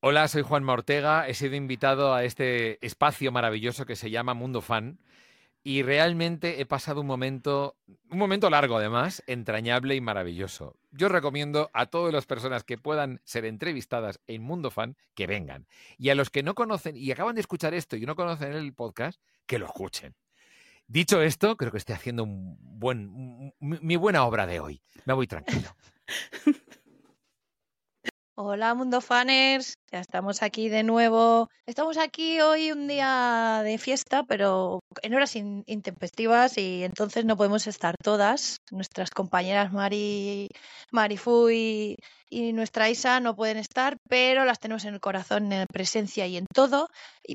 Hola, soy Juan Ortega. He sido invitado a este espacio maravilloso que se llama Mundo Fan y realmente he pasado un momento, un momento largo además, entrañable y maravilloso. Yo recomiendo a todas las personas que puedan ser entrevistadas en Mundo Fan que vengan. Y a los que no conocen y acaban de escuchar esto y no conocen el podcast, que lo escuchen. Dicho esto, creo que estoy haciendo un buen, mi buena obra de hoy. Me voy tranquilo. Hola Mundo Fanners, ya estamos aquí de nuevo. Estamos aquí hoy un día de fiesta, pero en horas intempestivas y entonces no podemos estar todas. Nuestras compañeras Mari, Marifu y, y, nuestra Isa no pueden estar, pero las tenemos en el corazón, en presencia y en todo.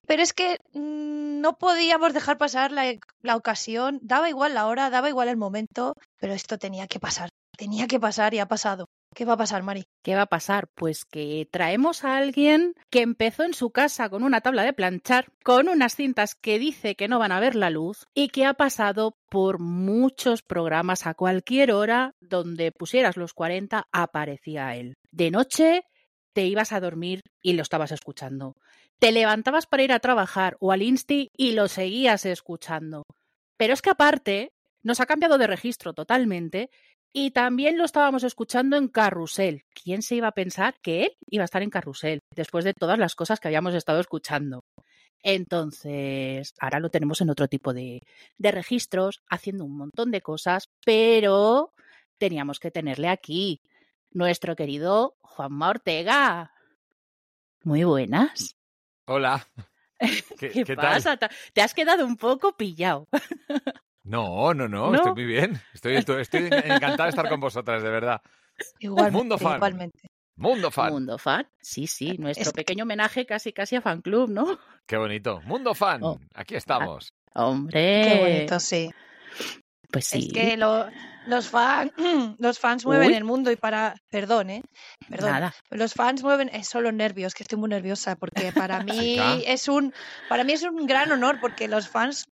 pero es que mm, no podíamos dejar pasar la, la ocasión, daba igual la hora, daba igual el momento, pero esto tenía que pasar. Tenía que pasar y ha pasado. ¿Qué va a pasar, Mari? ¿Qué va a pasar? Pues que traemos a alguien que empezó en su casa con una tabla de planchar, con unas cintas que dice que no van a ver la luz y que ha pasado por muchos programas a cualquier hora donde pusieras los 40 aparecía él. De noche te ibas a dormir y lo estabas escuchando. Te levantabas para ir a trabajar o al insti y lo seguías escuchando. Pero es que aparte nos ha cambiado de registro totalmente y también lo estábamos escuchando en Carrusel. ¿Quién se iba a pensar que él iba a estar en Carrusel después de todas las cosas que habíamos estado escuchando? Entonces, ahora lo tenemos en otro tipo de, de registros, haciendo un montón de cosas, pero teníamos que tenerle aquí, nuestro querido Juanma Ortega. Muy buenas. Hola. ¿Qué, pasa? Te has quedado un poco pillado. No, no, no, estoy muy bien. Estoy, estoy, encantado de estar con vosotras, de verdad. Igualmente, Mundo fan. Igualmente. Mundo fan. Mundo fan, sí, sí, nuestro pequeño homenaje casi casi a fan club, ¿no? Qué bonito. Mundo fan, oh. aquí estamos. Hombre. Qué bonito, sí. Pues sí. Es que los, fans, los fans mueven el mundo y para. Perdón, ¿eh? Perdón. Nada. Los fans mueven. Es solo nervios, que estoy muy nerviosa porque para mí es un. Para mí es un gran honor porque los fans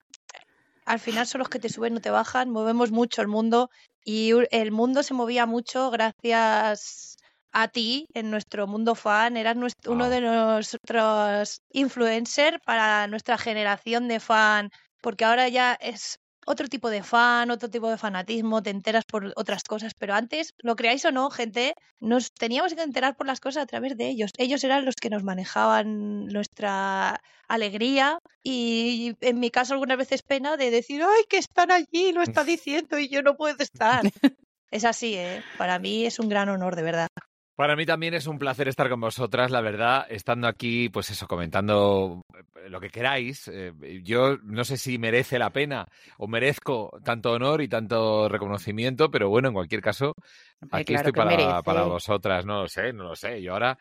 al final son los que te suben, no te bajan, movemos mucho el mundo y el mundo se movía mucho gracias a ti en nuestro mundo fan, eras uno de nuestros influencers para nuestra generación de fan, porque ahora ya es otro tipo de fan, otro tipo de fanatismo, te enteras por otras cosas, pero antes, lo creáis o no, gente, nos teníamos que enterar por las cosas a través de ellos. Ellos eran los que nos manejaban nuestra alegría y en mi caso algunas veces pena de decir, ay, que están allí, lo está diciendo y yo no puedo estar. es así, ¿eh? Para mí es un gran honor, de verdad. Para mí también es un placer estar con vosotras, la verdad, estando aquí, pues eso, comentando eh, lo que queráis. Eh, yo no sé si merece la pena o merezco tanto honor y tanto reconocimiento, pero bueno, en cualquier caso, aquí estoy para, para, vosotras, no lo sé, no lo sé. Yo ahora,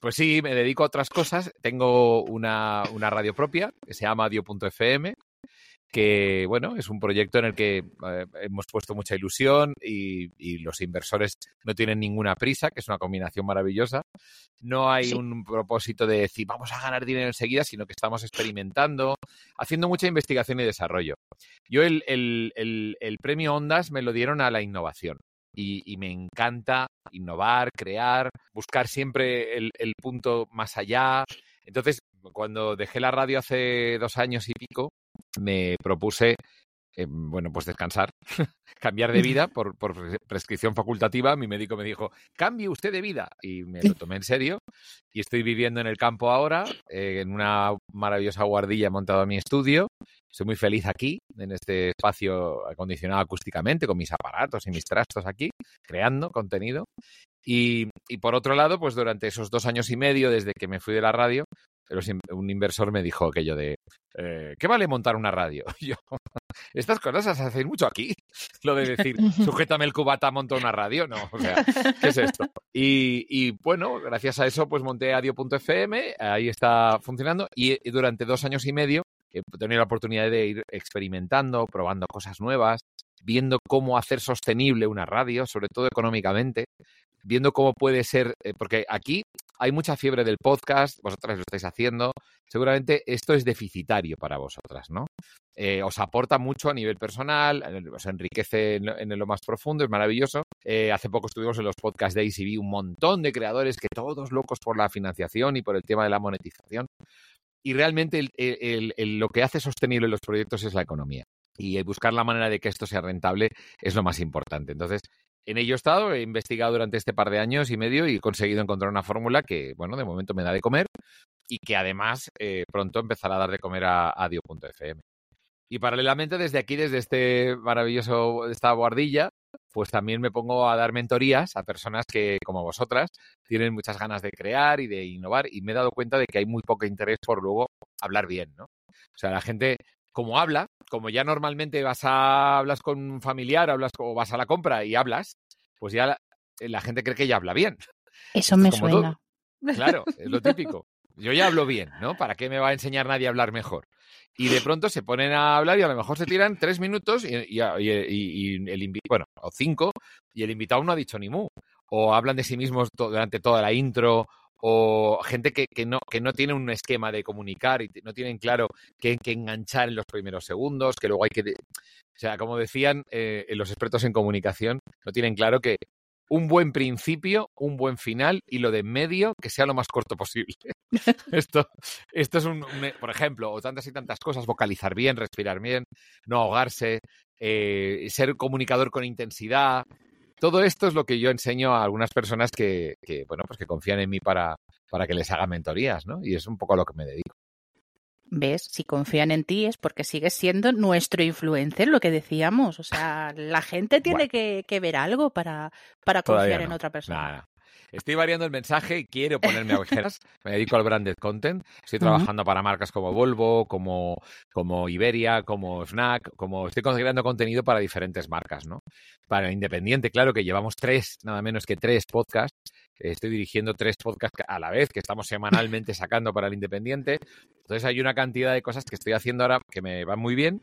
pues sí, me dedico a otras cosas. Tengo una, una radio propia que se llama Dio.fm, que bueno, es un proyecto en el que eh, hemos puesto mucha ilusión y, los inversores no tienen ninguna prisa, que es una combinación maravillosa. No hay un propósito de decir vamos a ganar dinero enseguida, sino que estamos experimentando, haciendo mucha investigación y desarrollo. Yo el, el, premio Ondas me lo dieron a la innovación. Y, me encanta innovar, crear, buscar siempre el, el punto más allá. Entonces, cuando dejé la radio hace dos años y pico, me propuse, eh, bueno, pues descansar, cambiar de vida por, prescripción facultativa. Mi médico me dijo, cambie usted de vida. Y me lo tomé en serio. Y estoy viviendo en el campo ahora, eh, en una maravillosa guardilla montado a mi estudio. Estoy muy feliz aquí, en este espacio acondicionado acústicamente, con mis aparatos y mis trastos aquí, creando contenido. Y, y, por otro lado, pues durante esos dos años y medio desde que me fui de la radio, un inversor me dijo aquello de, eh, ¿qué vale montar una radio? yo, estas cosas se hacen mucho aquí. Lo de decir, sujétame el cubata, monto una radio. No, o sea, ¿qué es esto? Y, bueno, gracias a eso, pues monté adio.fm, ahí está funcionando. Y, durante dos años y medio he tenido la oportunidad de ir experimentando, probando cosas nuevas, viendo cómo hacer sostenible una radio, sobre todo económicamente, viendo cómo puede ser, eh, porque aquí hay mucha fiebre del podcast, vosotras lo estáis haciendo, seguramente esto es deficitario para vosotras, ¿no? Eh, os aporta mucho a nivel personal, os enriquece en, lo más profundo, es maravilloso. Eh, hace poco estuvimos en los podcast days y vi un montón de creadores que todos locos por la financiación y por el tema de la monetización. Y realmente lo que hace sostenible los proyectos es la economía. Y buscar la manera de que esto sea rentable es lo más importante. Entonces, en ello he estado, he investigado durante este par de años y medio y he conseguido encontrar una fórmula que, bueno, de momento me da de comer y que además eh, pronto empezará a dar de comer a, Dio.fm. Y paralelamente, desde aquí, desde este maravilloso, esta guardilla, pues también me pongo a dar mentorías a personas que, como vosotras, tienen muchas ganas de crear y de innovar y me he dado cuenta de que hay muy poco interés por luego hablar bien, ¿no? O sea, la gente, como habla, como ya normalmente vas a hablas con un familiar, hablas o vas a la compra y hablas, pues ya la, gente cree que ya habla bien. Eso me suena. Claro, es lo típico. Yo ya hablo bien, ¿no? ¿Para qué me va a enseñar nadie a hablar mejor? y de pronto se ponen a hablar y a lo mejor se tiran tres minutos y, y, el bueno, o cinco, y el invitado no ha dicho ni mu. O hablan de sí mismos durante toda la intro, o gente que, que, no, que no tiene un esquema de comunicar y no tienen claro qué, qué enganchar en los primeros segundos, que luego hay que... O sea, como decían eh, los expertos en comunicación, no tienen claro que un buen principio, un buen final y lo de medio que sea lo más corto posible. esto, esto es un, por ejemplo, o tantas y tantas cosas, vocalizar bien, respirar bien, no ahogarse, eh, ser comunicador con intensidad. Todo esto es lo que yo enseño a algunas personas que, que, bueno, pues que confían en mí para, para que les haga mentorías, ¿no? Y es un poco a lo que me dedico. ¿Ves? Si confían en ti es porque sigues siendo nuestro influencer, lo que decíamos. O sea, la gente tiene que, ver algo para, para confiar en otra persona. Estoy variando el mensaje y quiero ponerme ojeras. Me dedico al branded content. Estoy trabajando para marcas como Volvo, como, como Iberia, como Snack, como estoy creando contenido para diferentes marcas, ¿no? Para Independiente, claro que llevamos tres, nada menos que tres podcasts estoy dirigiendo tres podcasts a la vez que estamos semanalmente sacando para el Independiente. Entonces hay una cantidad de cosas que estoy haciendo ahora que me van muy bien,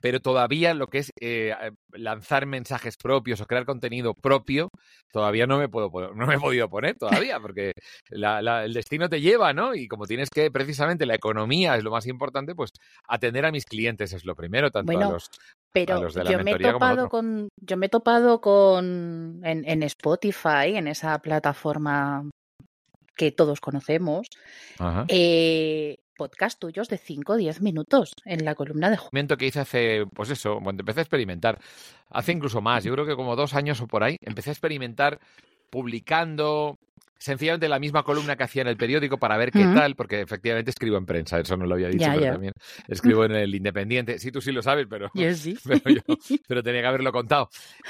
pero todavía lo que es eh, lanzar mensajes propios o crear contenido propio, todavía no me puedo no me he podido poner todavía, porque el destino te lleva, ¿no? Y como tienes que, precisamente, la economía es lo más importante, pues atender a mis clientes es lo primero, tanto a los pero yo me he topado con, yo me he topado con en, en, Spotify, en esa plataforma que todos conocemos, eh, podcast tuyos de 5 o 10 minutos en la columna de momento que hice hace, pues eso, cuando empecé a experimentar, hace incluso más, yo creo que como dos años o por ahí, empecé a experimentar publicando sencillamente la misma columna que hacía en el periódico para ver qué tal, porque efectivamente escribo en prensa, eso no lo había dicho, pero también escribo en el Independiente. Sí, tú sí lo sabes, pero, sí. pero, tenía que haberlo contado.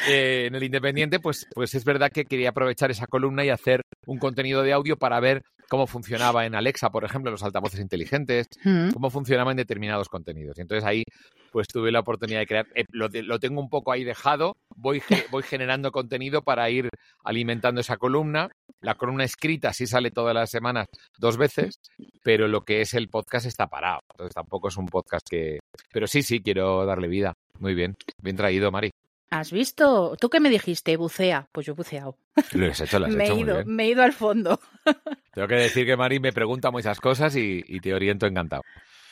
Eh, en el Independiente, pues, pues es verdad que quería aprovechar esa columna y hacer un contenido de audio para ver cómo funcionaba en Alexa, por ejemplo, los altavoces inteligentes, cómo funcionaba en determinados contenidos. Y entonces ahí pues tuve la oportunidad de crear. Eh, lo, lo, tengo un poco ahí dejado, voy, voy generando contenido para ir alimentando esa columna. La columna escrita sí sale todas las semanas dos veces, pero lo que es el podcast está parado. Entonces tampoco es un podcast que... Pero sí, sí, quiero darle vida. Muy bien, bien traído, Mari. ¿Has visto? ¿Tú qué me dijiste? Bucea. Pues yo he buceado. Lo has hecho, lo has me hecho he ido, muy bien. Me he ido al fondo. Tengo que decir que Mari me pregunta muchas cosas y, te oriento encantado.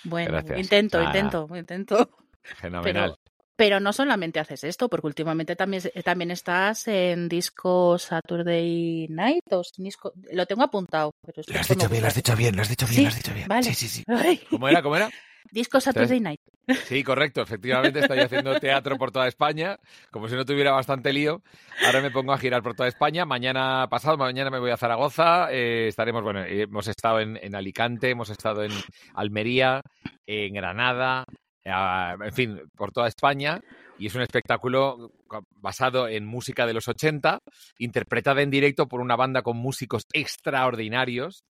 Bueno, intento, intento, intento. Fenomenal. Pero, no solamente haces esto, porque últimamente también, también estás en disco Saturday Night o disco, lo tengo apuntado. Pero lo has dicho bien, lo has dicho bien, lo has dicho bien, lo has dicho bien. Vale. Sí, sí, sí. ¿Cómo era? ¿Cómo era? Disco Saturday Night. Sí, correcto. Efectivamente, estoy haciendo teatro por toda España, como si no tuviera bastante lío. Ahora me pongo a girar por toda España. Mañana pasado, mañana me voy a Zaragoza. Eh, estaremos, bueno, hemos estado en, en, Alicante, hemos estado en Almería, en Granada, en fin, por toda España. Y es un espectáculo basado en música de los 80, interpretada en directo por una banda con músicos extraordinarios,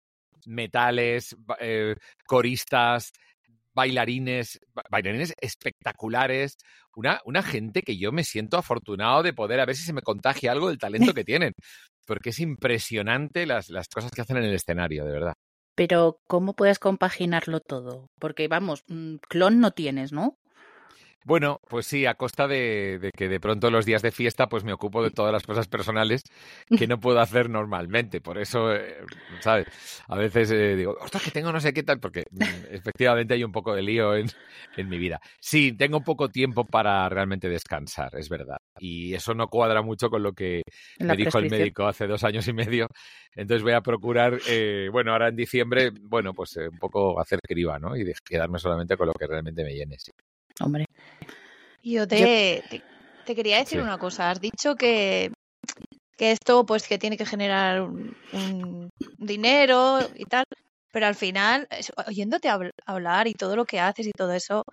metales, eh, coristas, bailarines, bailarines espectaculares, una, una gente que yo me siento afortunado de poder a ver si se me contagia algo del talento que tienen, porque es impresionante las, las cosas que hacen en el escenario, de verdad. Pero, ¿cómo puedes compaginarlo todo? Porque, vamos, mm, clon no tienes, ¿no? Bueno, pues sí, a costa de, que de pronto los días de fiesta pues me ocupo de todas las cosas personales que no puedo hacer normalmente. Por eso, eh, ¿sabes? A veces eh, digo, ostras, que tengo no sé qué tal, porque mm, efectivamente hay un poco de lío en, en, mi vida. Sí, tengo poco tiempo para realmente descansar, es verdad. Y eso no cuadra mucho con lo que me dijo el médico hace dos años y medio. Entonces voy a procurar, eh, bueno, ahora en diciembre, bueno, pues un poco hacer criba, ¿no? Y quedarme solamente con lo que realmente me llene. Sí. Hombre. Yo te, te, quería decir una cosa. Has dicho que, que esto, pues, que tiene que generar un, dinero y tal, pero al final, oyéndote hablar y todo lo que haces y todo eso,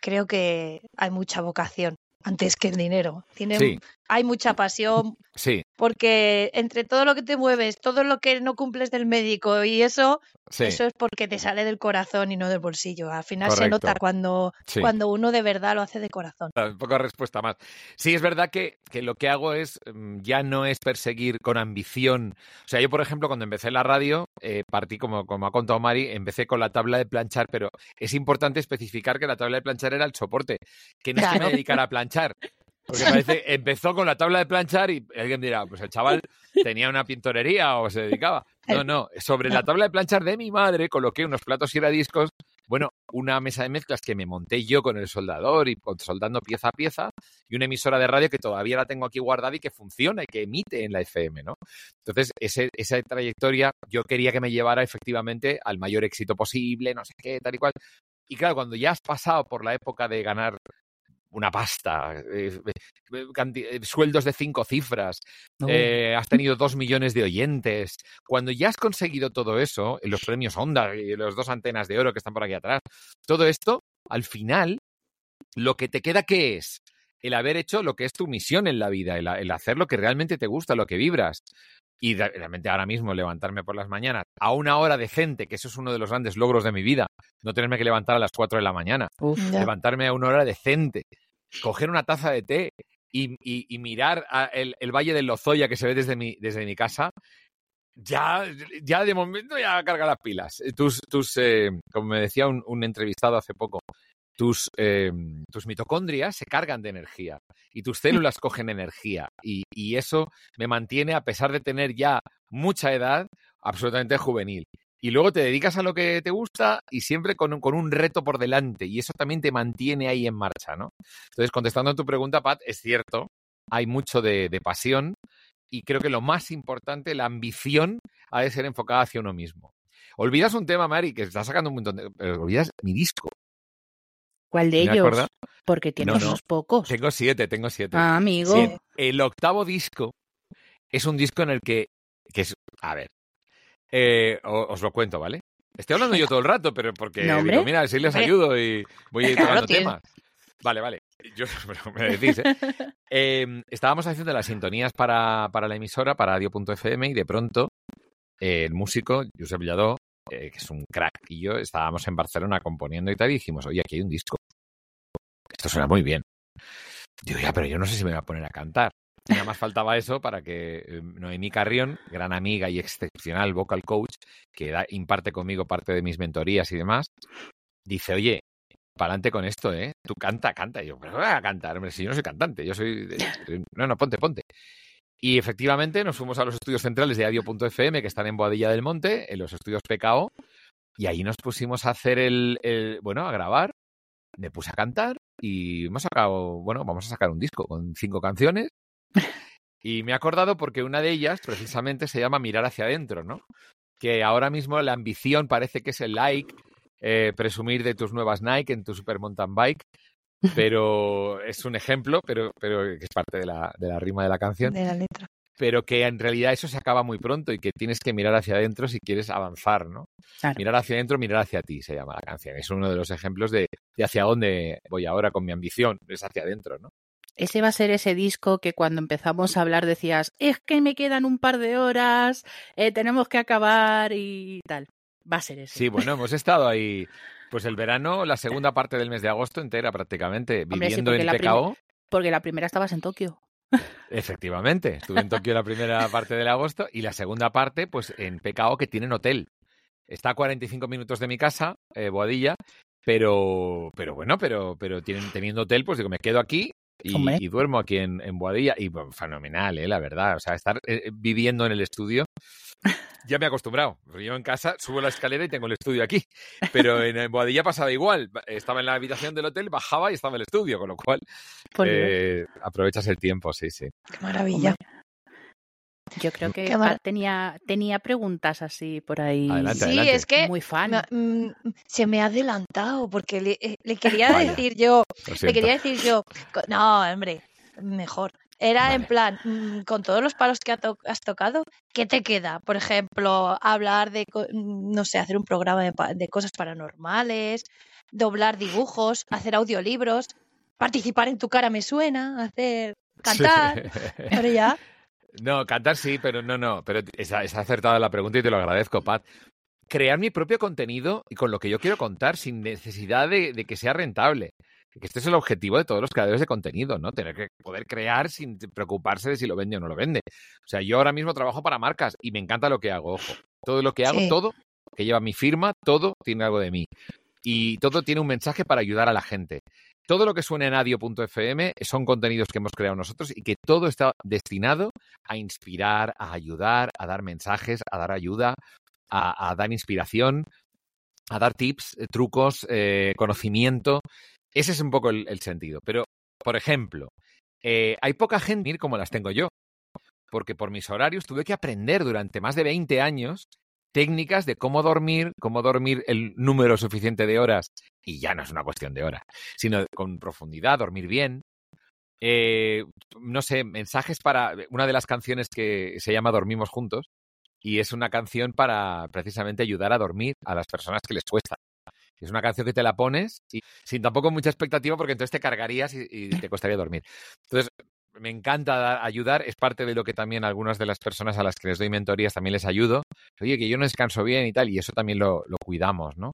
creo que hay mucha vocación antes que el dinero. Tiene, Hay mucha pasión. Sí. Porque entre todo lo que te mueves, todo lo que no cumples del médico y eso, eso es porque te sale del corazón y no del bolsillo. Al final se nota cuando, cuando uno de verdad lo hace de corazón. Un poco respuesta más. Sí, es verdad que, que, lo que hago es, mm, ya no es perseguir con ambición. O sea, yo, por ejemplo, cuando empecé la radio, eh, partí, como, como ha contado Mari, empecé con la tabla de planchar, pero es importante especificar que la tabla de planchar era el soporte, que no es que me dedicara a planchar porque parece, empezó con la tabla de planchar y alguien dirá, pues el chaval tenía una pintorería o se dedicaba. No, no, sobre la tabla de planchar de mi madre coloqué unos platos y discos, bueno, una mesa de mezclas que me monté yo con el soldador y soldando pieza a pieza y una emisora de radio que todavía la tengo aquí guardada y que funciona y que emite en la FM, ¿no? Entonces, ese, esa trayectoria yo quería que me llevara efectivamente al mayor éxito posible, no sé qué, tal y cual. Y claro, cuando ya has pasado por la época de ganar una pasta, eh, eh, sueldos de cinco cifras, eh, has tenido dos millones de oyentes. Cuando ya has conseguido todo eso, los premios Honda y los dos antenas de oro que están por aquí atrás, todo esto, al final, lo que te queda, ¿qué es? El haber hecho lo que es tu misión en la vida, el, hacer lo que realmente te gusta, lo que vibras. Y realmente ahora mismo levantarme por las mañanas a una hora decente, que eso es uno de los grandes logros de mi vida, no tenerme que levantar a las cuatro de la mañana, levantarme a una hora decente, coger una taza de té y, mirar el, Valle del Lozoya que se ve desde mi, desde mi casa, ya, ya de momento ya carga las pilas. Tus, tus eh, como me decía un, entrevistado hace poco, tus, eh, tus, mitocondrias se cargan de energía y tus células cogen energía. Y, y, eso me mantiene, a pesar de tener ya mucha edad, absolutamente juvenil y luego te dedicas a lo que te gusta y siempre con, con, un reto por delante y eso también te mantiene ahí en marcha, ¿no? Entonces, contestando a tu pregunta, Pat, es cierto, hay mucho de, pasión y creo que lo más importante, la ambición, ha de ser enfocada hacia uno mismo. Olvidas un tema, Mari, que está sacando un montón de... Pero olvidas mi disco. ¿Cuál de ellos? Porque tienes unos pocos. Tengo siete, tengo siete. Ah, amigo. El octavo disco es un disco en el que, que es, a ver, eh, os lo cuento, ¿vale? Estoy hablando yo todo el rato, pero porque digo, mira, si les ayudo y voy a ir tocando temas. Vale, vale. Yo, me decís, ¿eh? Em, estábamos haciendo las sintonías para, para la emisora, para radio.fm, y de pronto el músico, Josep Lladó, eh, que es un crack, y yo estábamos en Barcelona componiendo y tal, y dijimos, oye, aquí hay un disco. Esto suena muy bien. Digo, ya, pero yo no sé si me voy a poner a cantar. Nada más faltaba eso para que eh, Noemí Carrión, gran amiga y excepcional vocal coach, que imparte conmigo parte de mis mentorías y demás, dice, oye, para adelante con esto, ¿eh? Tú canta, canta. Y yo, pero voy a cantar, hombre, si yo no soy cantante, yo soy... No, no, ponte, ponte. Y efectivamente nos fuimos a los estudios centrales de Adio.fm, que están en Boadilla del Monte, en los estudios PKO, y ahí nos pusimos a hacer el, el, bueno, a grabar, me puse a cantar y hemos sacado, bueno, vamos a sacar un disco con cinco canciones y me he acordado porque una de ellas precisamente se llama Mirar hacia adentro, ¿no? Que ahora mismo la ambición parece que es el like, eh, presumir de tus nuevas Nike en tu super mountain bike, pero es un ejemplo, pero, pero que es parte de la, de la rima de la canción. De la letra. Pero que en realidad eso se acaba muy pronto y que tienes que mirar hacia adentro si quieres avanzar, ¿no? Mirar hacia adentro, mirar hacia ti, se llama la canción. Es uno de los ejemplos de, de hacia dónde voy ahora con mi ambición, es hacia adentro, ¿no? Ese va a ser ese disco que cuando empezamos a hablar decías, es que me quedan un par de horas, eh, tenemos que acabar y tal. Va a ser ese. Sí, bueno, hemos estado ahí, pues el verano, la segunda parte del mes de agosto entera prácticamente, viviendo en PKO. Porque la primera estabas en Tokio. Efectivamente, estuve en Tokio la primera parte del agosto y la segunda parte, pues en PKO que tienen hotel. Está a 45 minutos de mi casa, eh, Boadilla, Pero, pero bueno, pero, pero tienen, teniendo hotel, pues digo, me quedo aquí y, duermo aquí en, en Boadilla. Y fenomenal, ¿eh? la verdad. O sea, estar eh, viviendo en el estudio ya me he acostumbrado. Yo en casa subo la escalera y tengo el estudio aquí. Pero en Boadilla pasaba igual. Estaba en la habitación del hotel, bajaba y estaba en el estudio, con lo cual eh, aprovechas el tiempo, sí, sí. Qué maravilla. Yo creo que tenía, tenía preguntas así por ahí. sí, es que muy fan. Mm, se me ha adelantado porque le, eh, quería decir yo, le quería decir yo, no, hombre, mejor. Era en plan, mm, con todos los palos que has tocado, ¿qué te queda? Por ejemplo, hablar de, mm, no sé, hacer un programa de, cosas paranormales, doblar dibujos, hacer audiolibros, participar en tu cara me suena, hacer cantar, pero ya. No, cantar sí, pero no, no, pero es, acertada la pregunta y te lo agradezco, Pat. Crear mi propio contenido y con lo que yo quiero contar sin necesidad de que sea rentable que este es el objetivo de todos los creadores de contenido, ¿no? Tener que poder crear sin preocuparse de si lo vende o no lo vende. O sea, yo ahora mismo trabajo para marcas y me encanta lo que hago, ojo. Todo lo que hago, todo que lleva mi firma, todo tiene algo de mí. Y todo tiene un mensaje para ayudar a la gente. Todo lo que suena en adio.fm son contenidos que hemos creado nosotros y que todo está destinado a inspirar, a ayudar, a dar mensajes, a dar ayuda, a, dar inspiración, a dar tips, eh, trucos, eh, conocimiento. Ese es un poco el, sentido. Pero, por ejemplo, eh, hay poca gente como las tengo yo, porque por mis horarios tuve que aprender durante más de 20 años técnicas de cómo dormir, cómo dormir el número suficiente de horas, y ya no es una cuestión de horas, sino con profundidad, dormir bien. Eh, no sé, mensajes para una de las canciones que se llama Dormimos Juntos, y es una canción para precisamente ayudar a dormir a las personas que les cuesta. Es una canción que te la pones y sin tampoco mucha expectativa porque entonces te cargarías y, te costaría dormir. Entonces, me encanta ayudar, es parte de lo que también algunas de las personas a las que les doy mentorías también les ayudo. Oye, que yo no descanso bien y tal, y eso también lo, cuidamos, ¿no?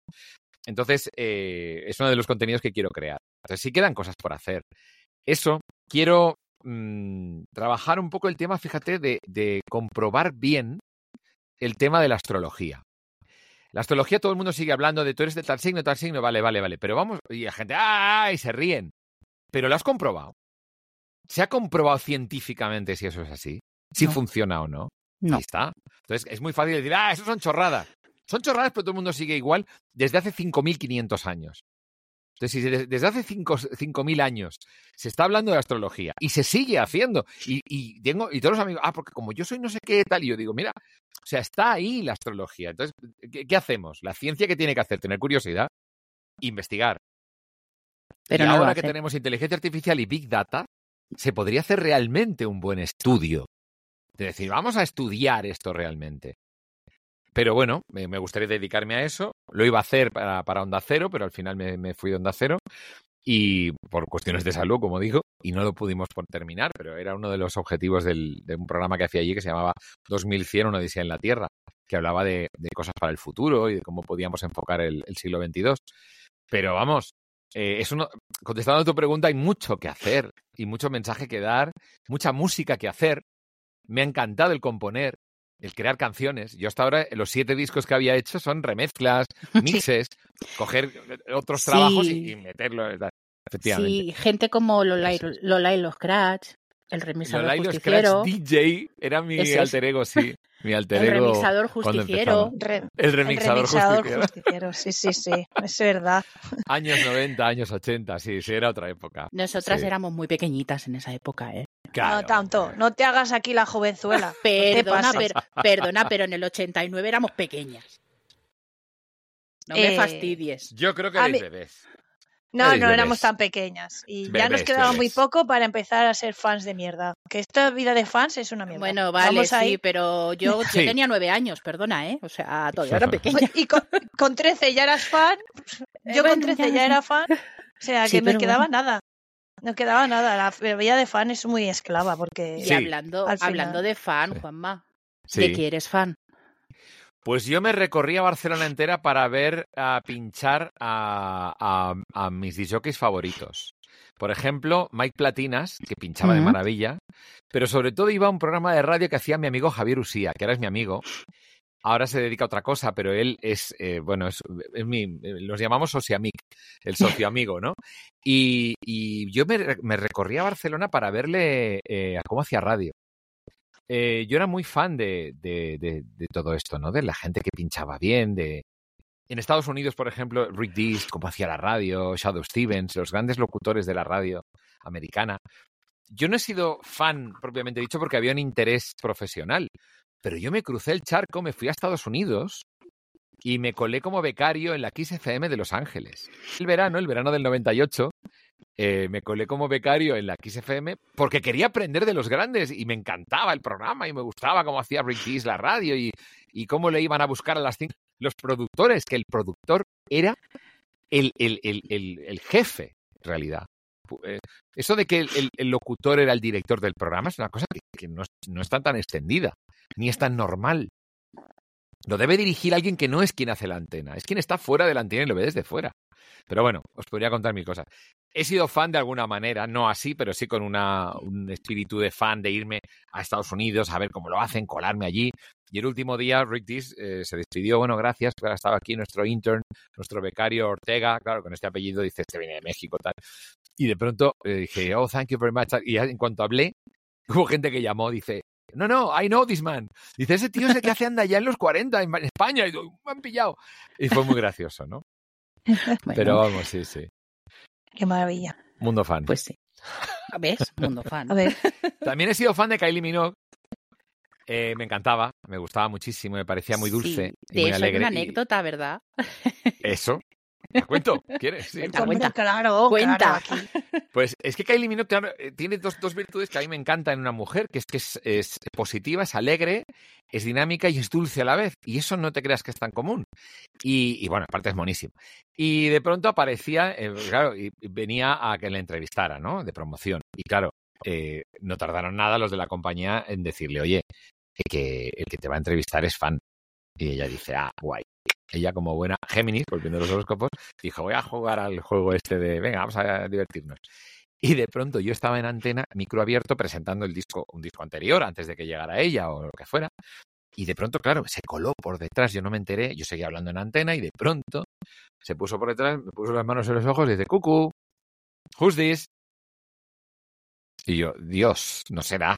Entonces, eh, es uno de los contenidos que quiero crear. Entonces, sí quedan cosas por hacer. Eso, quiero mm, trabajar un poco el tema, fíjate, de comprobar bien el tema de la astrología. La astrología todo el mundo sigue hablando de tú eres de tal signo, tal signo, vale, vale, vale. Pero vamos, y la gente, ¡ah! y se ríen. Pero lo has comprobado. ¿Se ha comprobado científicamente si eso es así? Si funciona o no. no. Ahí está. Entonces es muy fácil decir, ah, eso son chorradas. Son chorradas, pero todo el mundo sigue igual desde hace 5.500 años. Entonces, si desde hace 5.000 años se está hablando de astrología y se sigue haciendo, y, tengo, y todos los amigos, ah, porque como yo soy no sé qué tal, y yo digo, mira, o sea, está ahí la astrología. Entonces, ¿qué, hacemos? La ciencia que tiene que hacer, tener curiosidad, investigar. Pero y ahora que tenemos inteligencia artificial y big data, se podría hacer realmente un buen estudio. De decir, vamos a estudiar esto realmente. Pero bueno, me, gustaría dedicarme a eso. Lo iba a hacer para, para Onda Cero, pero al final me, fui de Onda Cero. Y por cuestiones de salud, como digo, y no lo pudimos terminar, pero era uno de los objetivos del, de un programa que hacía allí que se llamaba 2100, una odisea en la Tierra, que hablaba de, cosas para el futuro y de cómo podíamos enfocar el, siglo XXII. Pero vamos, eh, es uno, contestando a tu pregunta, hay mucho que hacer y mucho mensaje que dar, mucha música que hacer. Me ha encantado el componer, el crear canciones. Yo hasta ahora los siete discos que había hecho son remezclas, mixes, coger otros trabajos y, meterlo. Efectivamente. Sí, gente como Lola, y los Scratch, el remixador Lola justiciero. Scratch DJ era mi alter ego, sí. Mi alter ego. El remixador justiciero. el remixador, justiciero. Sí, sí, sí, es verdad. Años 90, años 80, sí, sí, era otra época. Nosotras éramos muy pequeñitas en esa época, ¿eh? No tanto, no te hagas aquí la jovenzuela. Perdona, pero, perdona, pero en el 89 éramos pequeñas. No me eh, fastidies. Yo creo que eres bebés. No, no éramos tan pequeñas. Y ya nos quedaba muy poco para empezar a ser fans de mierda. Que esta vida de fans es una mierda. Bueno, vale, sí, pero yo, tenía nueve años, perdona, ¿eh? O sea, todavía era pequeña. Y con, con 13 ya eras fan. Yo con 13 ya era fan. O sea, que me quedaba nada. No quedaba nada. La vida de fan es muy esclava porque. Y hablando, hablando de fan, Juanma, ¿de qué eres fan? Pues yo me recorrí a Barcelona entera para ver a pinchar a, a, mis disjockeys favoritos. Por ejemplo, Mike Platinas, que pinchaba de maravilla, pero sobre todo iba a un programa de radio que hacía mi amigo Javier Usía, que ahora es mi amigo, ahora se dedica a otra cosa, pero él es, eh, bueno, es, mi, los llamamos sociamic, el socio amigo, ¿no? Y, yo me, recorrí a Barcelona para verle eh, a cómo hacía radio. Eh, yo era muy fan de, de, todo esto, ¿no? De la gente que pinchaba bien, de... En Estados Unidos, por ejemplo, Rick Dees, cómo hacía la radio, Shadow Stevens, los grandes locutores de la radio americana. Yo no he sido fan, propiamente dicho, porque había un interés profesional, pero yo me crucé el charco, me fui a Estados Unidos y me colé como becario en la Kiss FM de Los Ángeles. El verano, el verano del 98, eh, me colé como becario en la Kiss FM porque quería aprender de los grandes y me encantaba el programa y me gustaba cómo hacía Rick Keys la radio y, y cómo le iban a buscar a las los productores, que el productor era el, el, el, el jefe, en realidad. Eh, eso de que el, locutor era el director del programa es una cosa que, no, no está tan extendida ni es tan normal. Lo debe dirigir alguien que no es quien hace la antena, es quien está fuera de la antena y lo ve desde fuera. Pero bueno, os podría contar mil cosas. He sido fan de alguna manera, no así, pero sí con una, un espíritu de fan de irme a Estados Unidos a ver cómo lo hacen, colarme allí. Y el último día, Rick Dees eh, se despidió. Bueno, gracias, porque estaba aquí nuestro intern, nuestro becario Ortega, claro, con este apellido dice, este viene de México, tal. Y de pronto eh, dije, oh, thank you very much. Y en cuanto hablé, hubo gente que llamó, dice, no, no, I know this man. Dice, ese tío es el que hace anda ya en los 40 en España. Y me han pillado. Y fue muy gracioso, ¿no? Pero vamos, sí, sí. Qué maravilla. Mundo fan. Pues sí. ¿Ves? Mundo fan. A ver. También he sido fan de Kylie Minogue. Eh, me encantaba, me gustaba muchísimo, me parecía muy dulce. y muy alegre. una anécdota, ¿verdad? Eso, cuento? ¿Quieres? Sí. Cuenta, claro, cuenta. Pues es que Kylie Minogue eh, tiene dos, dos, virtudes que a mí me encantan en una mujer, que es que es, positiva, es alegre, es dinámica y es dulce a la vez. Y eso no te creas que es tan común. Y, bueno, aparte es monísimo. Y de pronto aparecía, eh, claro, y venía a que le entrevistara, ¿no? De promoción. Y claro, eh, no tardaron nada los de la compañía en decirle, oye, que el que te va a entrevistar es fan. Y ella dice, ah, guay ella como buena Géminis, volviendo los horóscopos, dijo, voy a jugar al juego este de, venga, vamos a divertirnos. Y de pronto yo estaba en antena, micro abierto, presentando el disco, un disco anterior, antes de que llegara ella o lo que fuera. Y de pronto, claro, se coló por detrás, yo no me enteré, yo seguía hablando en antena y de pronto se puso por detrás, me puso las manos en los ojos y dice, cucu, who's this? Y yo, Dios, no será.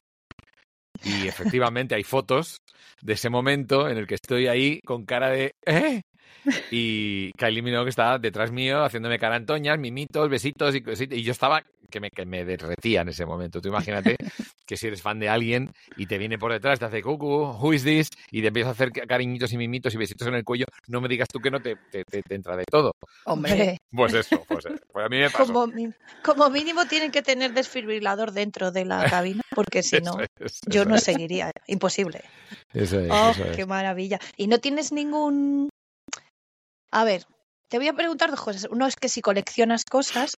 Y efectivamente hay fotos de ese momento en el que estoy ahí con cara de ¿eh? Y Kylie Minogue está detrás mío haciéndome cara antoñas, mimitos, besitos y cositas. Y yo estaba que me, que me derretía en ese momento. Tú imagínate que si eres fan de alguien y te viene por detrás, te hace cucu, who is this? Y te empieza a hacer cariñitos y mimitos y besitos en el cuello. No me digas tú que no te, te, te, entra de todo. Hombre. Pues eso, pues, eh, pues a mí me pasó. Como, como, mínimo tienen que tener desfibrilador dentro de la cabina, porque si no, yo no seguiría. Imposible. Eso es, oh, eso qué maravilla. ¿Y no tienes ningún a ver, te voy a preguntar dos cosas. Uno es que si coleccionas cosas,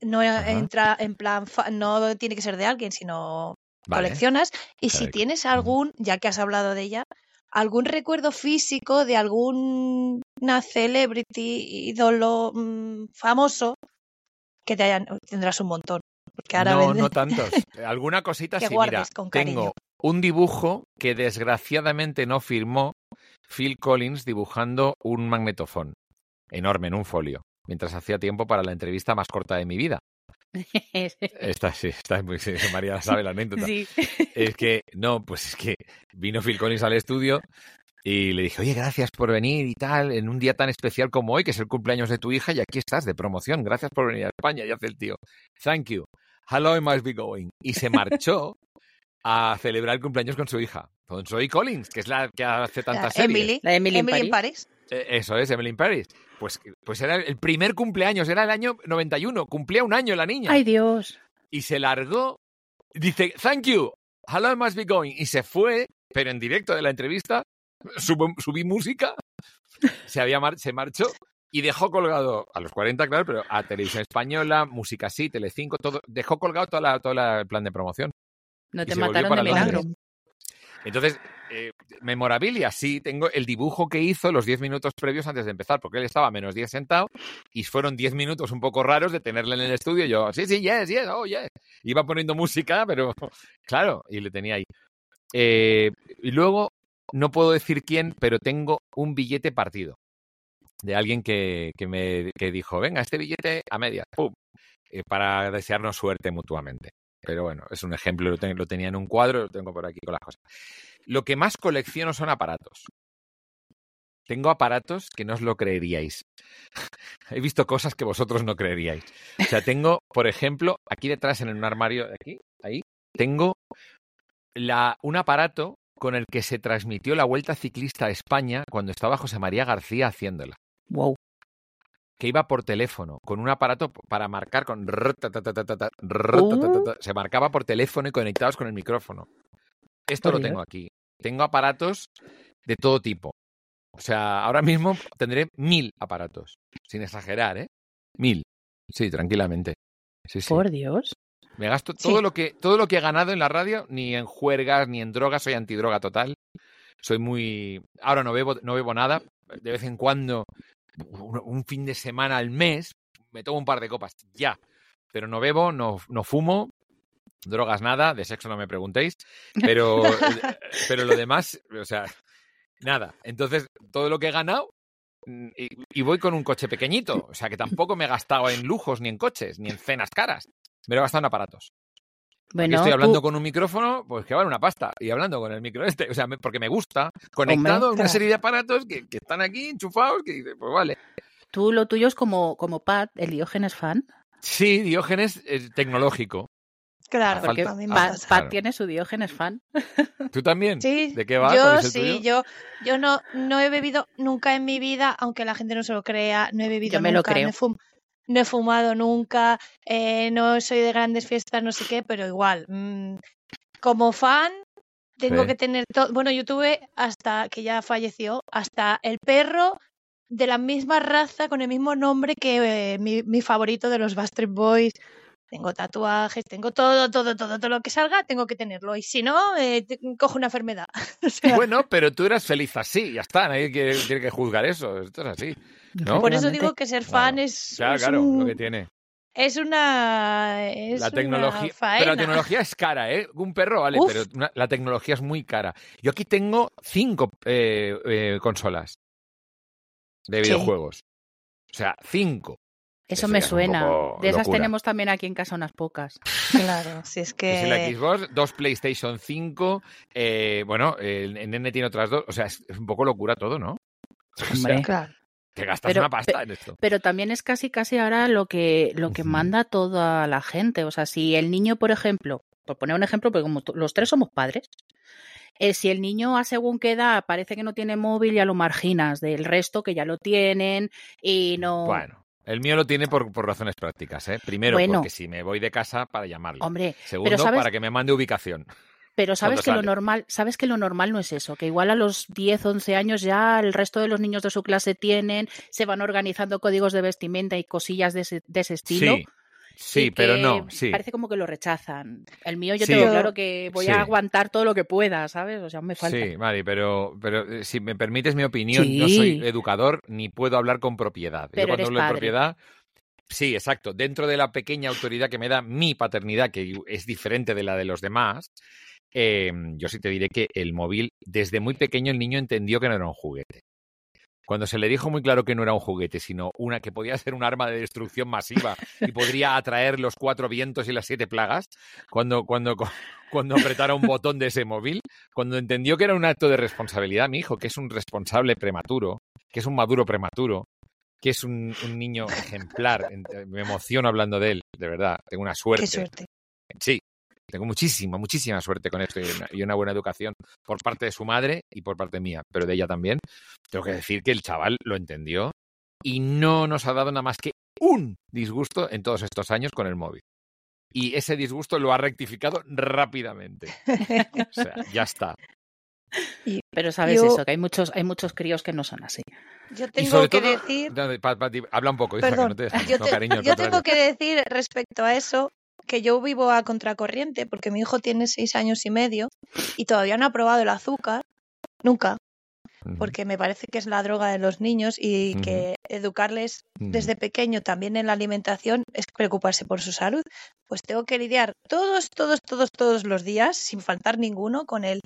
no entra en plan, no tiene que ser de alguien, sino coleccionas. Y si tienes algún, ya que has hablado de ella, algún recuerdo físico de alguna celebrity, ídolo mm, famoso, que te hayan, tendrás un montón. Porque ahora no, no tantos. Alguna cosita sí, mira, tengo un dibujo que desgraciadamente no firmó Phil Collins dibujando un magnetofón enorme en un folio, mientras hacía tiempo para la entrevista más corta de mi vida. Esta sí, esta es muy María sabe la anécdota. Es que, no, pues es que vino Phil Collins al estudio y le dije, oye, gracias por venir y tal, en un día tan especial como hoy, que es el cumpleaños de tu hija, y aquí estás de promoción, gracias por venir a España. Y hace el tío, thank you, hello, I must be going. Y se marchó a celebrar el cumpleaños con su hija, con Zoe Collins, que es la que hace tantas series. Emily, la Emily, en Paris. Eh, eso es, Emily in Paris. Pues, pues era el primer cumpleaños, era el año 91, cumplía un año la niña. ¡Ay, Dios! Y se largó, dice, thank you, hello, I must be going. Y se fue, pero en directo de la entrevista, subí música, se, había se marchó y dejó colgado, a los 40, claro, pero a Televisión Española, Música Sí, Telecinco, todo, dejó colgado todo la, el plan de promoción. No te mataron de milagro. Entonces, eh, memorabilia, sí, tengo el dibujo que hizo los 10 minutos previos antes de empezar, porque él estaba a menos 10 sentado y fueron 10 minutos un poco raros de tenerle en el estudio. Y yo, sí, sí, yes, yes, oh, yes. Iba poniendo música, pero claro, y le tenía ahí. Eh, y luego, no puedo decir quién, pero tengo un billete partido de alguien que, que me que dijo, venga, este billete a medias, ¡pum! Eh, para desearnos suerte mutuamente. Pero bueno, es un ejemplo, lo, tenía en un cuadro, lo tengo por aquí con las cosas. Lo que más colecciono son aparatos. Tengo aparatos que no os lo creeríais. He visto cosas que vosotros no creeríais. O sea, tengo, por ejemplo, aquí detrás en un armario aquí, ahí, tengo la, un aparato con el que se transmitió la Vuelta Ciclista a España cuando estaba José María García haciéndola. Wow. Que iba por teléfono, con un aparato para marcar con... Se marcaba por teléfono y conectados con el micrófono. Esto lo tengo aquí. Tengo aparatos de todo tipo. O sea, ahora mismo tendré mil aparatos. Sin exagerar, ¿eh? Mil. Sí, tranquilamente. Sí, sí. Por Dios. Me gasto todo, lo que, todo lo que he ganado en la radio, ni en juergas, ni en drogas, soy antidroga total. Soy muy... Ahora no bebo, no bebo nada. De vez en cuando, un fin de semana al mes, me tomo un par de copas, ya. Pero no bebo, no, no fumo, drogas nada, de sexo no me preguntéis, pero, pero lo demás, o sea, nada. Entonces, todo lo que he ganado, y, y, voy con un coche pequeñito, o sea que tampoco me he gastado en lujos, ni en coches, ni en cenas caras. Me lo he gastado en aparatos. Bueno, estoy hablando tú... con un micrófono, pues que vale una pasta. Y hablando con el micro este, o sea, me, porque me gusta, conectado a una serie de aparatos que, que, están aquí enchufados, que pues vale. Tú lo tuyo es como, como Pat, el Diógenes fan. Sí, Diógenes es tecnológico. Claro, porque Pat, Pat claro. tiene su Diógenes fan. ¿Tú también? Sí. ¿De qué va? Yo sí, tuyo? yo, yo no, no he bebido nunca en mi vida, aunque la gente no se lo crea, no he bebido yo nunca. me lo creo. No he fumado nunca, eh, no soy de grandes fiestas, no sé qué, pero igual, mmm, como fan tengo Sí. que tener todo. Bueno, yo tuve hasta que ya falleció, hasta el perro de la misma raza, con el mismo nombre que eh, mi, mi favorito de los Bastard Boys. Tengo tatuajes, tengo todo, todo, todo, todo lo que salga, tengo que tenerlo. Y si no, eh, te- cojo una enfermedad. O sea, Bueno, pero tú eras feliz así, ya está, nadie que- tiene que juzgar eso, esto es así. ¿no? por eso digo que ser fan Claro. es, Claro, es, claro, un- lo que tiene. es una. Es La una tecnología, faena. pero la tecnología es cara, ¿eh? Un perro vale, Uf. pero una- la tecnología es muy cara. Yo aquí tengo cinco eh, eh, consolas de videojuegos. O sea, cinco. Eso, Eso me es suena. De esas locura. tenemos también aquí en casa unas pocas. Claro, si es Y si la que. Xbox, dos PlayStation 5, eh, bueno, el, el nene tiene otras dos. O sea, es, es un poco locura todo, ¿no? O sea, Hombre. Claro. te gastas Pero- una pasta en esto. Pero también es casi casi ahora lo que, lo que manda toda la gente. O sea, si el niño, por ejemplo, por poner un ejemplo, porque como los tres somos padres, eh, si el niño a según qué edad parece que no tiene móvil, ya lo marginas del resto que ya lo tienen y no. Bueno, el mío lo tiene por, por razones prácticas, ¿eh? Primero, Bueno. porque si me voy de casa, para llamarlo. Hombre, Segundo, ¿sabes? para que me mande ubicación. pero sabes que lo normal, sabes que lo normal no es eso, que igual a los 10, 11 años ya el resto de los niños de su clase tienen, se van organizando códigos de vestimenta y cosillas de ese, de ese estilo. Sí, sí, pero no, sí. Parece como que lo rechazan. El mío yo Sí. tengo claro que voy Sí. a aguantar todo lo que pueda, ¿sabes? O sea, me falta. Sí, Mari, pero, pero eh, si me permites mi opinión, Sí. no soy educador ni puedo hablar con propiedad. Pero Yo cuando hablo de propiedad, sí, exacto. Dentro de la pequeña autoridad que me da mi paternidad, que es diferente de la de los demás, eh, yo sí te diré que el móvil, desde muy pequeño el niño entendió que no era un juguete. Cuando se le dijo muy claro que no era un juguete, sino una que podía ser un arma de destrucción masiva y podría atraer los cuatro vientos y las siete plagas, cuando, cuando, cuando apretara un botón de ese móvil, cuando entendió que era un acto de responsabilidad, mi hijo, que es un responsable prematuro, que es un maduro prematuro, que es un, un niño ejemplar, me emociono hablando de él, de verdad, tengo una suerte. Qué suerte. Sí, tengo muchísima, muchísima suerte con esto y una, y una buena educación por parte de su madre y por parte mía, pero de ella también. Tengo que decir que el chaval lo entendió y no nos ha dado nada más que un disgusto en todos estos años con el móvil. Y ese disgusto lo ha rectificado rápidamente. O sea, ya está. Y Pero sabes Yo- eso, que hay muchos, hay muchos críos que no son así. yo tengo que todo, decir. Dale, pa- pa- habla un poco, hija, que Perdón, no te yo, No, cariño, yo tengo que decir respecto a eso que yo vivo a contracorriente porque mi hijo tiene seis años y medio y todavía no ha probado el azúcar, nunca, porque me parece que es la droga de los niños y que educarles desde pequeño también en la alimentación es preocuparse por su salud. Pues tengo que lidiar todos, todos, todos, todos los días, sin faltar ninguno, con el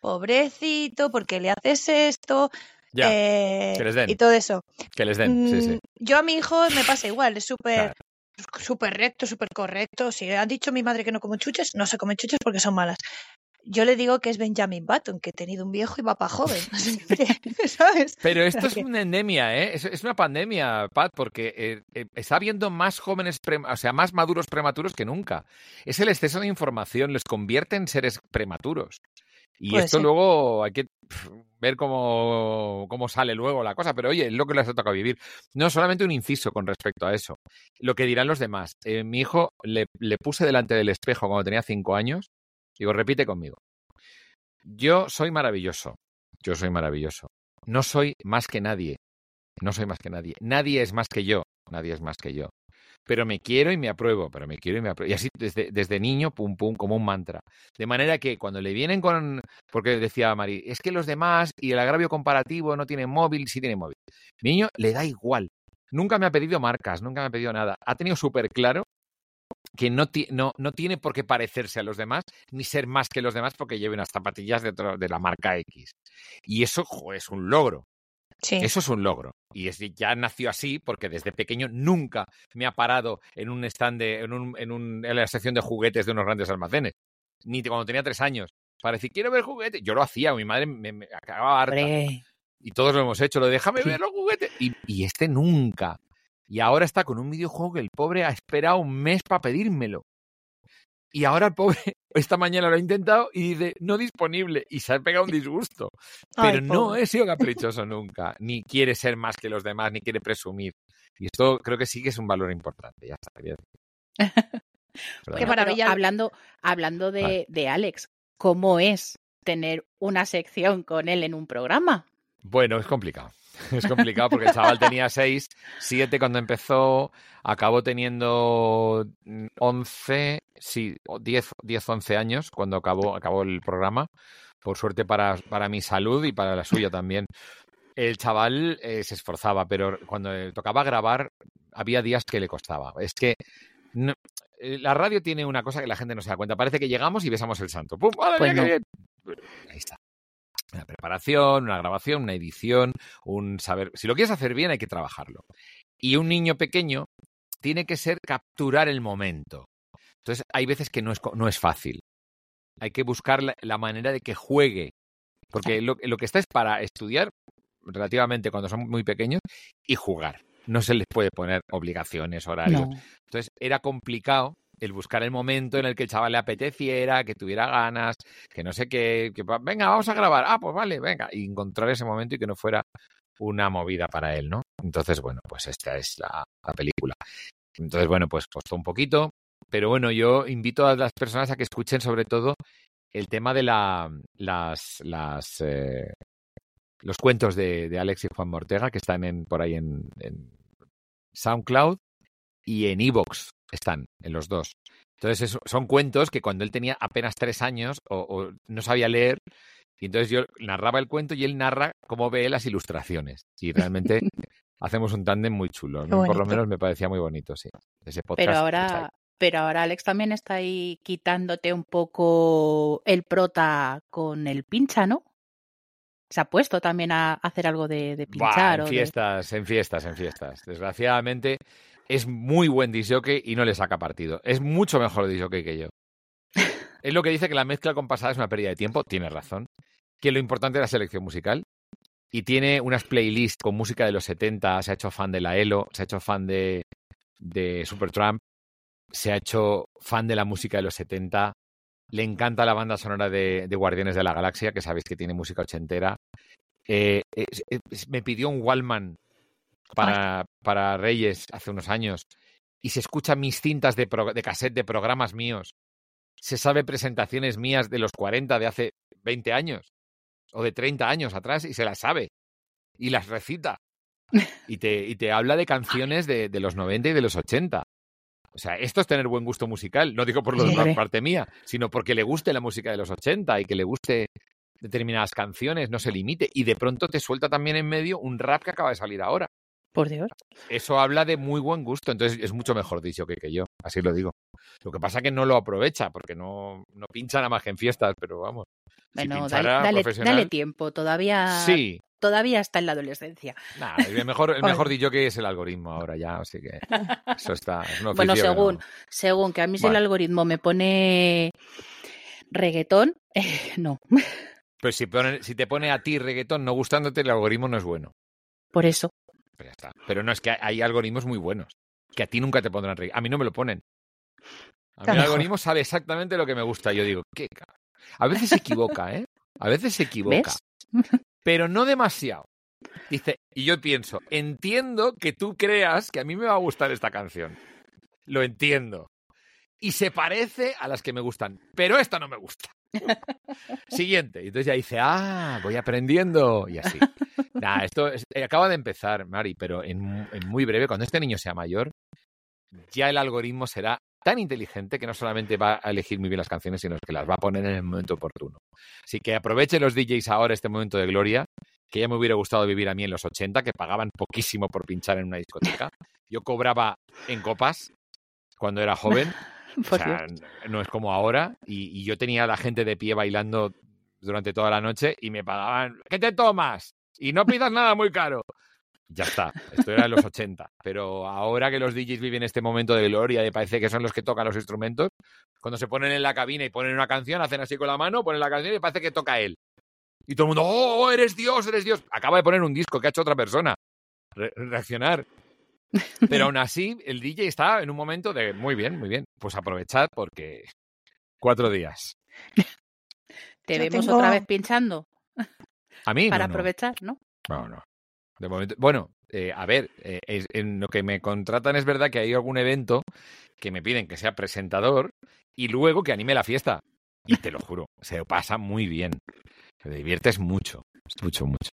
pobrecito, ¿por qué le haces esto? Eh, que les den. Y todo eso. Que les den, sí, sí. Mm, yo a mi hijo me pasa igual, es súper súper recto, súper correcto. Si ha dicho mi madre que no come chuches, no se come chuches porque son malas. Yo le digo que es Benjamin Button, que he tenido un viejo y va para joven. ¿Sabes? Pero esto es una endemia, ¿eh? Es, una pandemia, Pat, porque eh, eh, está habiendo más jóvenes, o sea, más maduros prematuros que nunca. Es el exceso de información, les convierte en seres prematuros. Y esto luego hay que ver cómo, cómo, sale luego la cosa. Pero oye, es lo que les ha tocado vivir. No solamente un inciso con respecto a eso. Lo que dirán los demás. Eh, mi hijo le, le, puse delante del espejo cuando tenía cinco años. Digo, repite conmigo. Yo soy maravilloso. Yo soy maravilloso. No soy más que nadie. No soy más que nadie. Nadie es más que yo. Nadie es más que yo pero me quiero y me apruebo, pero me quiero y me apruebo. Y así desde, desde niño, pum, pum, como un mantra. De manera que cuando le vienen con, porque decía Mari, es que los demás y el agravio comparativo no tienen móvil, sí tienen móvil. Mi niño le da igual. Nunca me ha pedido marcas, nunca me ha pedido nada. Ha tenido súper claro que no, no, no, tiene por qué parecerse a los demás, ni ser más que los demás porque lleve unas zapatillas de, de la marca X. Y eso es un logro. Eso es un logro. Y es, ya nació así porque desde pequeño nunca me ha parado en un stand, en, un, en, un, en la sección de juguetes de unos grandes almacenes. Ni cuando tenía tres años. Para decir, quiero ver juguetes. Yo lo hacía, mi madre me, acababa harta. Y todos lo hemos hecho, lo de déjame ver los juguetes. Y, y este nunca. Y ahora está con un videojuego que el pobre ha esperado un mes para pedírmelo. Y ahora el pobre, esta mañana lo ha intentado y dice, no disponible. Y se ha pegado un disgusto. Pero no he sido caprichoso nunca. Ni quiere ser más que los demás, ni quiere presumir. Y esto creo que sí que es un valor importante. Ya está. Qué maravilla. hablando, hablando de, de Alex, ¿cómo es tener una sección con él en un programa? Bueno, es complicado. Es complicado porque el chaval tenía 6, 7 cuando empezó, acabó teniendo 11, sí, 10, 10 11 años cuando acabó, acabó el programa. Por suerte para, para mi salud y para la suya también. El chaval eh, se esforzaba, pero cuando tocaba grabar había días que le costaba. Es que eh, la radio tiene una cosa que la gente no se da cuenta. Parece que llegamos y besamos el santo. ¡Pum! pues bien! Ahí está una preparación, una grabación, una edición, un saber. Si lo quieres hacer bien, hay que trabajarlo. Y un niño pequeño tiene que ser capturar el momento. Entonces, hay veces que no es, no es fácil. Hay que buscar la, manera de que juegue. Porque lo, lo, que está es para estudiar relativamente cuando son muy pequeños y jugar. No se les puede poner obligaciones, horarios. Entonces, era complicado el buscar el momento en el que el chaval le apeteciera, que tuviera ganas, que no sé qué, que venga, vamos a grabar, ah, pues vale, venga, y encontrar ese momento y que no fuera una movida para él, ¿no? Entonces, bueno, pues esta es la, película. Entonces, bueno, pues costó un poquito, pero bueno, yo invito a las personas a que escuchen sobre todo el tema de la, las, eh, los cuentos de, de, Alex y Juan Mortega que están en, por ahí en, en SoundCloud y en Evox están, en los dos. Entonces, son cuentos que cuando él tenía apenas tres años o, no sabía leer, y entonces yo narraba el cuento y él narra cómo ve las ilustraciones. Y realmente hacemos un tándem muy chulo. Por lo menos me parecía muy bonito, sí. Ese podcast pero ahora, pero ahora Alex también está ahí quitándote un poco el prota con el pincha, ¿no? Se ha puesto también a hacer algo de, pinchar. en fiestas, en fiestas, en fiestas. Desgraciadamente, es muy buen disjockey y no le saca partido. Es mucho mejor disjockey que yo. es lo que dice que la mezcla compasada es una pérdida de tiempo. Tiene razón. Que lo importante es la selección musical. Y tiene unas playlists con música de los 70. Se ha hecho fan de la Elo. Se ha hecho fan de, de Supertramp. Se ha hecho fan de la música de los 70. Le encanta la banda sonora de, Guardianes de la Galaxia, que sabéis que tiene música ochentera. Eh, me pidió un Wallman para, para Reyes hace unos años y se escuchan mis cintas de, de cassette de programas míos. Se sabe presentaciones mías de los 40 de hace 20 años o de 30 años atrás y se las sabe y las recita. Y te, y te habla de canciones de, de, los 90 y de los 80. O sea, esto es tener buen gusto musical. No digo por lo parte mía, sino porque le guste la música de los 80 y que le guste determinadas canciones, no se limite. Y de pronto te suelta también en medio un rap que acaba de salir ahora. Por Dios. Eso habla de muy buen gusto, entonces es mucho mejor dicho que, que yo, así lo digo. Lo que pasa es que no lo aprovecha porque no, no pincha nada más que en fiestas, pero vamos. Bueno, dale, dale, tiempo, todavía. Sí, todavía está en la adolescencia. el mejor, el mejor que es el algoritmo ahora ya, así que eso está. bueno, según, según que a mí si el algoritmo me pone reggaetón, eh, no. Pues si, si te pone a ti reggaetón no gustándote, el algoritmo no es bueno. Por eso. Pues ya está. Pero no es que hay algoritmos muy buenos, que a ti nunca te pondrán reggaetón. A mí no me lo ponen. A mí el algoritmo sabe exactamente lo que me gusta. Yo digo, ¿qué? A veces se equivoca, ¿eh? A veces se equivoca. Pero no demasiado. Dice, y yo pienso, entiendo que tú creas que a mí me va a gustar esta canción. Lo entiendo. Y se parece a las que me gustan, pero esta no me gusta. Siguiente. Y entonces ya dice, ah, voy aprendiendo. Y así. Nah, esto eh, acaba de empezar, Mari, pero en, en muy breve, cuando este niño sea mayor, ya el algoritmo será tan inteligente que no solamente va a elegir muy bien las canciones, sino que las va a poner en el momento oportuno. Así que aprovechen los DJs ahora este momento de gloria, que ya me hubiera gustado vivir a mí en los 80, que pagaban poquísimo por pinchar en una discoteca. Yo cobraba en copas cuando era joven. o sea, no es como ahora. Y, y yo tenía a la gente de pie bailando durante toda la noche y me pagaban, ¿qué te tomas? Y no pidas nada muy caro. Ya está, esto era en los 80. Pero ahora que los DJs viven este momento de gloria y parece que son los que tocan los instrumentos, cuando se ponen en la cabina y ponen una canción, hacen así con la mano, ponen la canción y parece que toca él. Y todo el mundo, oh, eres Dios, eres Dios. Acaba de poner un disco que ha hecho otra persona. reaccionar. Pero aún así, el DJ está en un momento de, muy bien, muy bien, pues aprovechad porque cuatro días. ¿Te vemos otra vez pinchando? A mí. Para aprovechar, ¿no? No, no. De momento, bueno, eh, a ver, eh, en lo que me contratan es verdad que hay algún evento que me piden que sea presentador y luego que anime la fiesta. Y te lo juro, se pasa muy bien. Te diviertes mucho, mucho, mucho.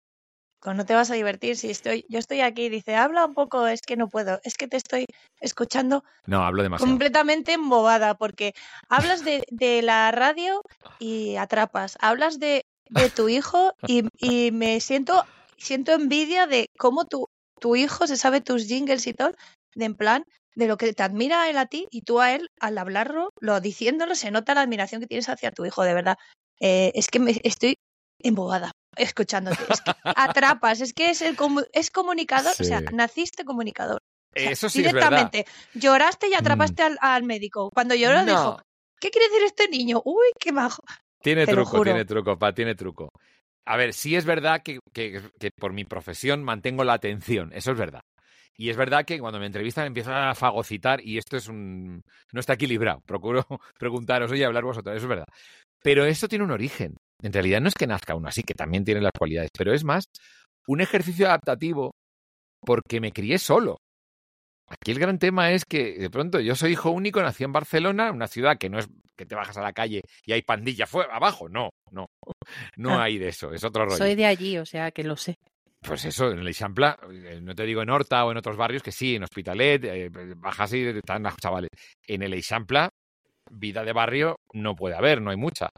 No te vas a divertir si estoy, yo estoy aquí, dice, habla un poco, es que no puedo, es que te estoy escuchando. No, hablo demasiado. Completamente embobada, porque hablas de, de la radio y atrapas, hablas de, de tu hijo y, y me siento siento envidia de cómo tu, tu hijo se sabe tus jingles y todo, de en plan, de lo que te admira él a ti y tú a él, al hablarlo, lo diciéndolo, se nota la admiración que tienes hacia tu hijo, de verdad. Eh, es que me estoy embobada escuchándote. Es que atrapas, es que es, el es comunicador, o sea, naciste comunicador. Eso sí directamente. Lloraste y atrapaste mm. al, médico. Cuando lloró dijo, ¿qué quiere decir este niño? Uy, qué majo. Tiene truco, tiene truco, pa, tiene truco. A ver, sí es verdad que, por mi profesión mantengo la atención, eso es verdad. Y es verdad que cuando me entrevistan empiezo a fagocitar y esto es un... no está equilibrado. Procuro preguntaros, oye, hablar vosotros, eso es verdad. Pero esto tiene un origen. En realidad no es que nazca uno así, que también tiene las cualidades, pero es más un ejercicio adaptativo porque me crié solo. Aquí el gran tema es que de pronto yo soy hijo único, nací en Barcelona, una ciudad que no es que te bajas a la calle y hay pandilla abajo, no, no, no ah. hay de eso, es otro rollo. Soy de allí, o sea que lo sé. Pues eso, en el Eixample, eh, no te digo en Horta o en otros barrios, que sí, en Hospitalet, eh, bajas y están los chavales. En el Eixample, vida de barrio no puede haber, no hay mucha.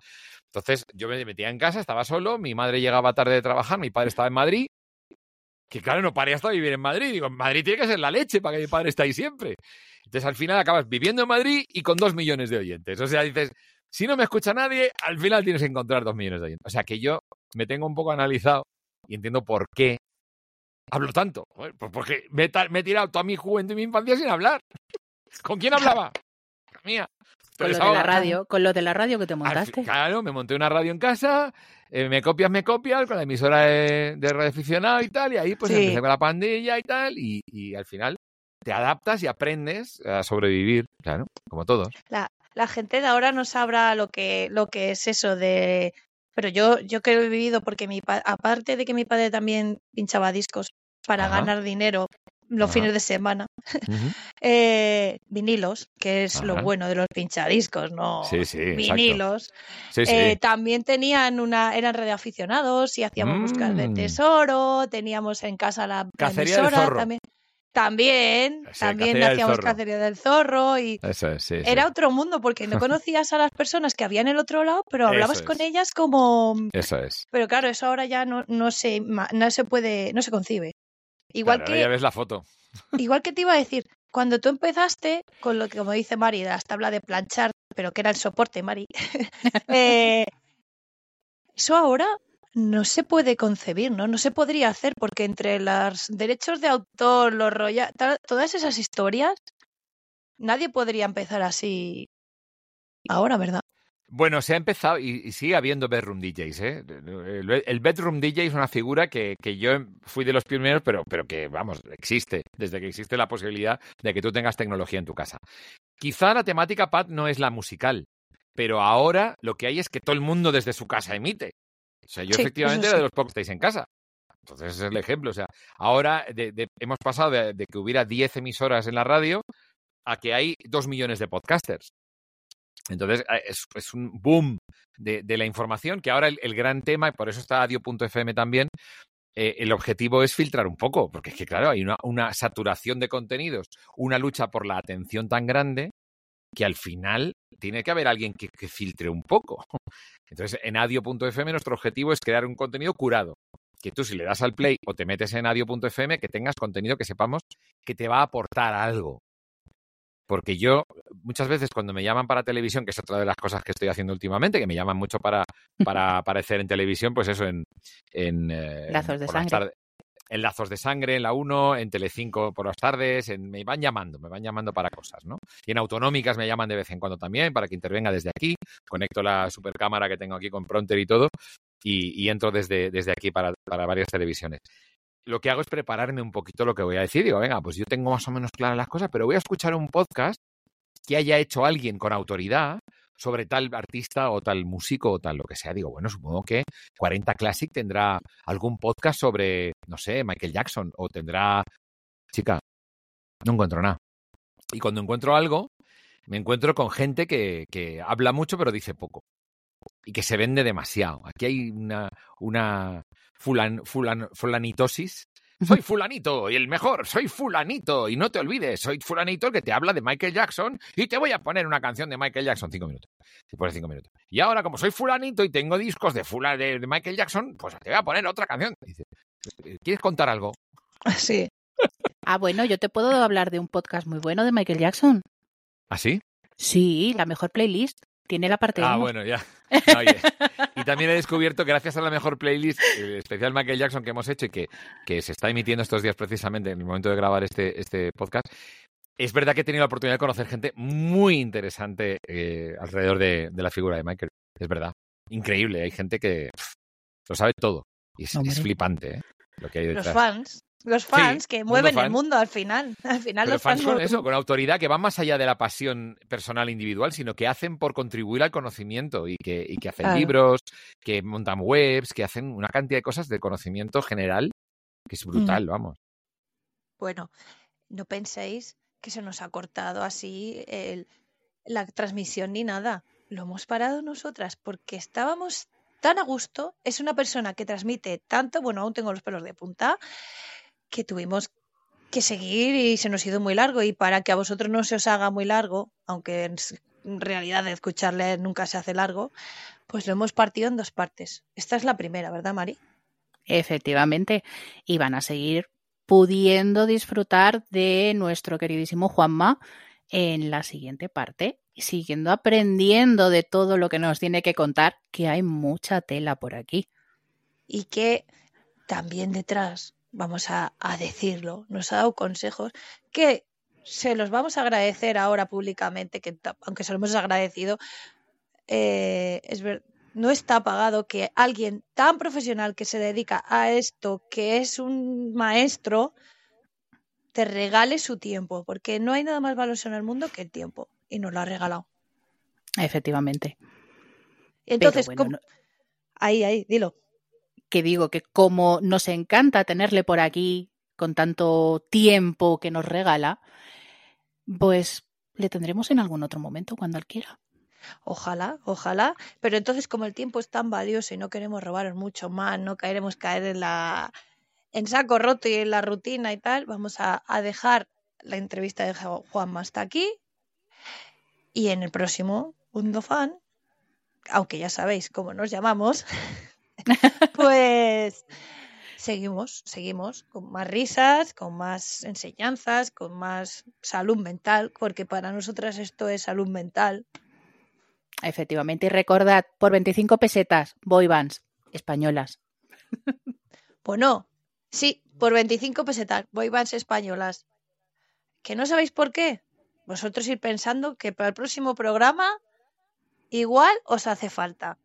Entonces yo me metía en casa, estaba solo, mi madre llegaba tarde de trabajar, mi padre estaba en Madrid, que claro, no paría hasta vivir en Madrid. Digo, Madrid tiene que ser la leche para que mi padre esté ahí siempre. Entonces al final acabas viviendo en Madrid y con dos millones de oyentes. O sea, dices, si no me escucha nadie, al final tienes que encontrar dos millones de oyentes. O sea que yo me tengo un poco analizado y entiendo por qué hablo tanto. Pues porque me, he tirado toda mi juventud y mi infancia sin hablar. ¿Con quién hablaba? Mía. Con lo de la radio, con lo de la radio que te montaste. Claro, me monté una radio en casa, eh, me copias, me copias, con la emisora de, de radio aficionado y tal, y ahí pues empecé con la pandilla y tal, y, al final te adaptas y aprendes a sobrevivir, claro, como todos. La, la gente de ahora no sabrá lo que, lo que es eso de... Pero yo, yo que he vivido, porque mi aparte de que mi padre también pinchaba discos para ganar dinero, los fines de semana. eh, vinilos, que es lo bueno de los pinchadiscos, ¿no? Sí, sí, vinilos. Eh, también tenían una, eran radioaficionados y hacíamos buscar de mm. tesoro, teníamos en casa la, cacería del zorro. también. También, también hacíamos cacería del zorro y era otro mundo porque no conocías a las personas que había en el otro lado, pero hablabas con ellas como Eso es. Pero claro, eso ahora ya no, no se no se puede, no se concibe. Igual que. Ya ves la foto. Igual que te iba a decir, cuando tú empezaste con lo que, como dice Mari, las tablas de planchar, pero que era el soporte, Mari, eh, eso ahora no se puede concebir, ¿no? No se podría hacer porque entre los derechos de autor, los royales, todas esas historias, nadie podría empezar así ahora, ¿verdad? Bueno, se ha empezado y, sigue habiendo bedroom DJs. ¿eh? El, bedroom DJ es una figura que, que, yo fui de los pioneros, pero, pero que, vamos, existe, desde que existe la posibilidad de que tú tengas tecnología en tu casa. Quizá la temática, Pat, no es la musical, pero ahora lo que hay es que todo el mundo desde su casa emite. O sea, yo efectivamente era de los pocos que estáis en casa. Entonces ese es el ejemplo. O sea, ahora hemos pasado de, que hubiera 10 emisoras en la radio a que hay 2 millones de podcasters. Entonces es, un boom de, la información que ahora el, gran tema, y por eso está adio.fm también, eh, el objetivo es filtrar un poco, porque es que claro, hay una, saturación de contenidos, una lucha por la atención tan grande que al final tiene que haber alguien que, filtre un poco. Entonces, en adio.fm nuestro objetivo es crear un contenido curado. Que tú si le das al play o te metes en adio.fm, que tengas contenido que sepamos que te va a aportar algo. Porque yo, muchas veces cuando me llaman para televisión, que es otra de las cosas que estoy haciendo últimamente, que me llaman mucho para, para aparecer en televisión, pues eso, en... en eh, Lazos de sangre. en Lazos de Sangre, en la 1, en Telecinco por las tardes, en, me van llamando, me van llamando para cosas, ¿no? Y en Autonómicas me llaman de vez en cuando también para que intervenga desde aquí. Conecto la supercámara que tengo aquí con Pronter y todo y, entro desde, desde aquí para, para varias televisiones lo que hago es prepararme un poquito lo que voy a decir. Digo, venga, pues yo tengo más o menos claras las cosas, pero voy a escuchar un podcast que haya hecho alguien con autoridad sobre tal artista o tal músico o tal lo que sea. Digo, bueno, supongo que 40 Classic tendrá algún podcast sobre, no sé, Michael Jackson o tendrá... Chica, no encuentro nada. Y cuando encuentro algo, me encuentro con gente que, que habla mucho pero dice poco y que se vende demasiado. Aquí hay una, una fulan, fulanitosis. Soy fulanito y el mejor, soy fulanito y no te olvides, soy fulanito el que te habla de Michael Jackson y te voy a poner una canción de Michael Jackson cinco minutos. De cinco minutos. Y ahora como soy fulanito y tengo discos de, fula, de, Michael Jackson, pues te voy a poner otra canción. Dice, ¿quieres contar algo? Sí. Ah, bueno, yo te puedo hablar de un podcast muy bueno de Michael Jackson. ¿Ah, sí? Sí, la mejor playlist. Tiene la parte Ah, bueno, ya. y también he descubierto, gracias a la mejor playlist, el especial Michael Jackson que hemos hecho y que, que se está emitiendo estos días precisamente en el momento de grabar este, este podcast, es verdad que he tenido la oportunidad de conocer gente muy interesante eh, alrededor de, la figura de Michael. Es verdad. Increíble. Hay gente que lo sabe todo. Y es, flipante ¿eh? lo que hay detrás. Los fans. Los fans que mueven el mundo al final. Al final los fans, con eso, con autoridad, que van más allá de la pasión personal individual, sino que hacen por contribuir al conocimiento y que, y que hacen libros, que montan webs, que hacen una cantidad de cosas de conocimiento general que es brutal, vamos. Bueno, no penséis que se nos ha cortado así la transmisión ni nada. Lo hemos parado nosotras porque estábamos tan a gusto. Es una persona que transmite tanto, bueno, aún tengo los pelos de punta, que tuvimos que seguir y se nos ha ido muy largo. Y para que a vosotros no se os haga muy largo, aunque en realidad de escucharle nunca se hace largo, pues lo hemos partido en dos partes. Esta es la primera, ¿verdad, Mari? Efectivamente. Y van a seguir pudiendo disfrutar de nuestro queridísimo Juanma en la siguiente parte, siguiendo aprendiendo de todo lo que nos tiene que contar, que hay mucha tela por aquí. Y que también detrás vamos a, decirlo, nos ha dado consejos que se los vamos a agradecer ahora públicamente, que aunque se lo hemos agradecido, eh, es no está pagado que alguien tan profesional que se dedica a esto, que es un maestro, te regale su tiempo, porque no hay nada más valioso en el mundo que el tiempo, y nos lo ha regalado. Efectivamente. Entonces, ahí, ahí, dilo que digo que como nos encanta tenerle por aquí con tanto tiempo que nos regala, pues le tendremos en algún otro momento cuando él quiera. Ojalá, ojalá. Pero entonces, como el tiempo es tan valioso y no queremos robar mucho más, no queremos caer en la en saco roto y en la rutina y tal, vamos a, a dejar la entrevista de Juanma hasta aquí. Y en el próximo Mundo Fan, aunque ya sabéis cómo nos llamamos, pues seguimos, seguimos con más risas, con más enseñanzas, con más salud mental, porque para nosotras esto es salud mental. Efectivamente, y recordad, por 25 pesetas, boybands españolas. Bueno, sí, por 25 pesetas, boybands españolas. ¿Que no sabéis por qué? Vosotros ir pensando que para el próximo programa igual os hace falta.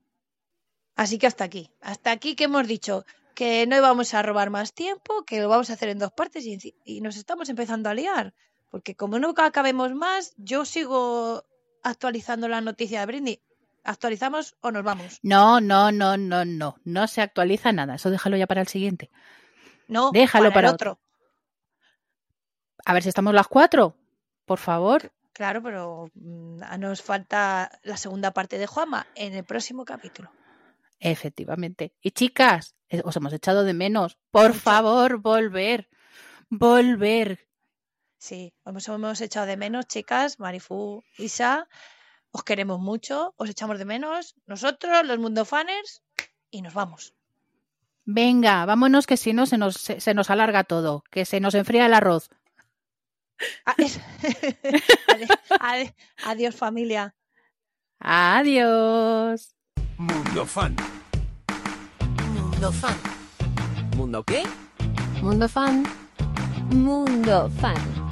Así que hasta aquí. Hasta aquí que hemos dicho que no íbamos a robar más tiempo, que lo vamos a hacer en dos partes y, nos estamos empezando a liar. Porque como nunca acabemos más, yo sigo actualizando la noticia de Brindy. ¿Actualizamos o nos vamos? No, no, no, no, no. No se actualiza nada. Eso déjalo ya para el siguiente. No, déjalo para, otro. A ver si estamos las cuatro. Por favor. Claro, pero mm, nos falta la segunda parte de Juama en el próximo capítulo. Efectivamente. Y chicas, eh, os hemos echado de menos. Por favor, volver. Volver. Sí, os hemos echado de menos, chicas. Marifú, Isa, os queremos mucho, os echamos de menos. Nosotros, los Mundo Fanners, y nos vamos. Venga, vámonos que si no se nos, se, nos alarga todo, que se nos enfría el arroz. Ah, adiós, familia. Adiós. Mundo Fan. Mundo Fan. ¿Mundo qué? Mundo Fan. Mundo Fan.